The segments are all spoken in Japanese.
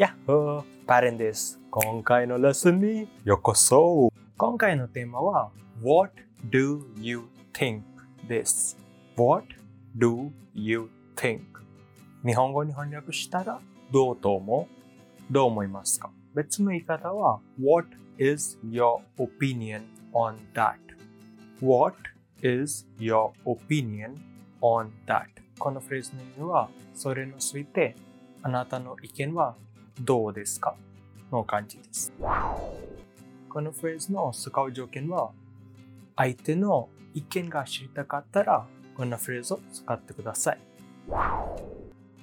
やっほーパレンです。今回のレッスンにようこそ今回のテーマは What do you think? です。What do you think? 日本語に翻訳したらどうと思う？どう思いますか？別の言い方は What is your opinion on that? What is your opinion on that? このフレーズの意味はそれについてあなたの意見はどうですかの感じです。このフレーズの使う条件は相手の意見が知りたかったらこのフレーズを使ってください。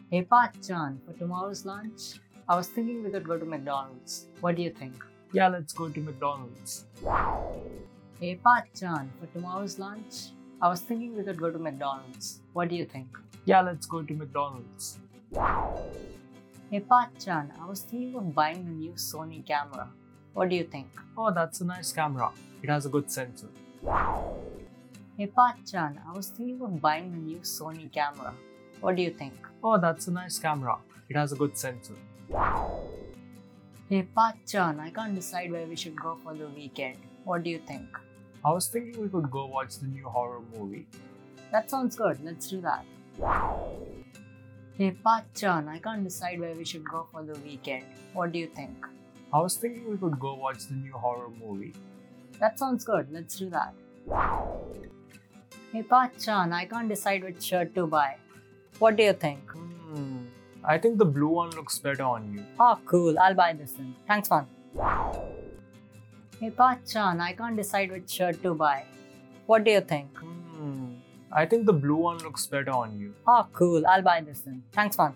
Hey Pat-chan, for tomorrow's lunch, I was thinking we could go to McDonald's. What do you think? Yeah, let's go to McDonald's. Hey Pat-chan, for tomorrow's lunch, I was thinking we could go to McDonald's. What do you think? Yeah, let's go to McDonald's. Hey Pat-chan, I was thinking of buying a new Sony camera. What do you think? Oh, that's a nice camera. It has a good sensor. Hey Pat-chan, I was thinking of buying a new Sony camera. What do you think? Oh, that's a nice camera. It has a good sensor. Hey Pat-chan, I can't decide where we should go for the weekend. What do you think? I was thinking we could go watch the new horror movie. That sounds good. Let's do that. Hey Pat-chan, I can't decide where we should go for the weekend. What do you think? I was thinking we could go watch the new horror movie. That sounds good. Let's do that. Hey Pat-chan, I can't decide which shirt to buy. What do you think? Hmm. I think the blue one looks better on you. Oh, cool. I'll buy this one. Thanks, man. Hey Pat-chan, I can't decide which shirt to buy. What do you think? Hmm. I think the blue one looks better on you. Oh, cool. I'll buy this one. Thanks, man.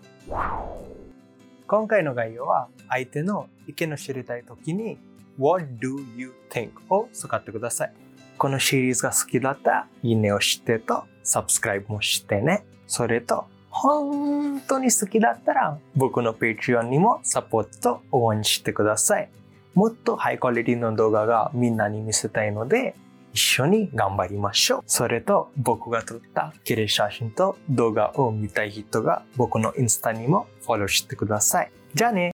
今回の概要は相手の意見を知りたいときに What do you think? を使ってください。このシリーズが好きだったらいいねをしてと Subscribe もしてね。それと本当に好きだったら僕の Patreon にもサポート応援してください。もっとハイクオリティの動画がみんなに見せたいので一緒に頑張りましょう。それと僕が撮った綺麗写真と動画を見たい人が僕のインスタにもフォローしてください。じゃあね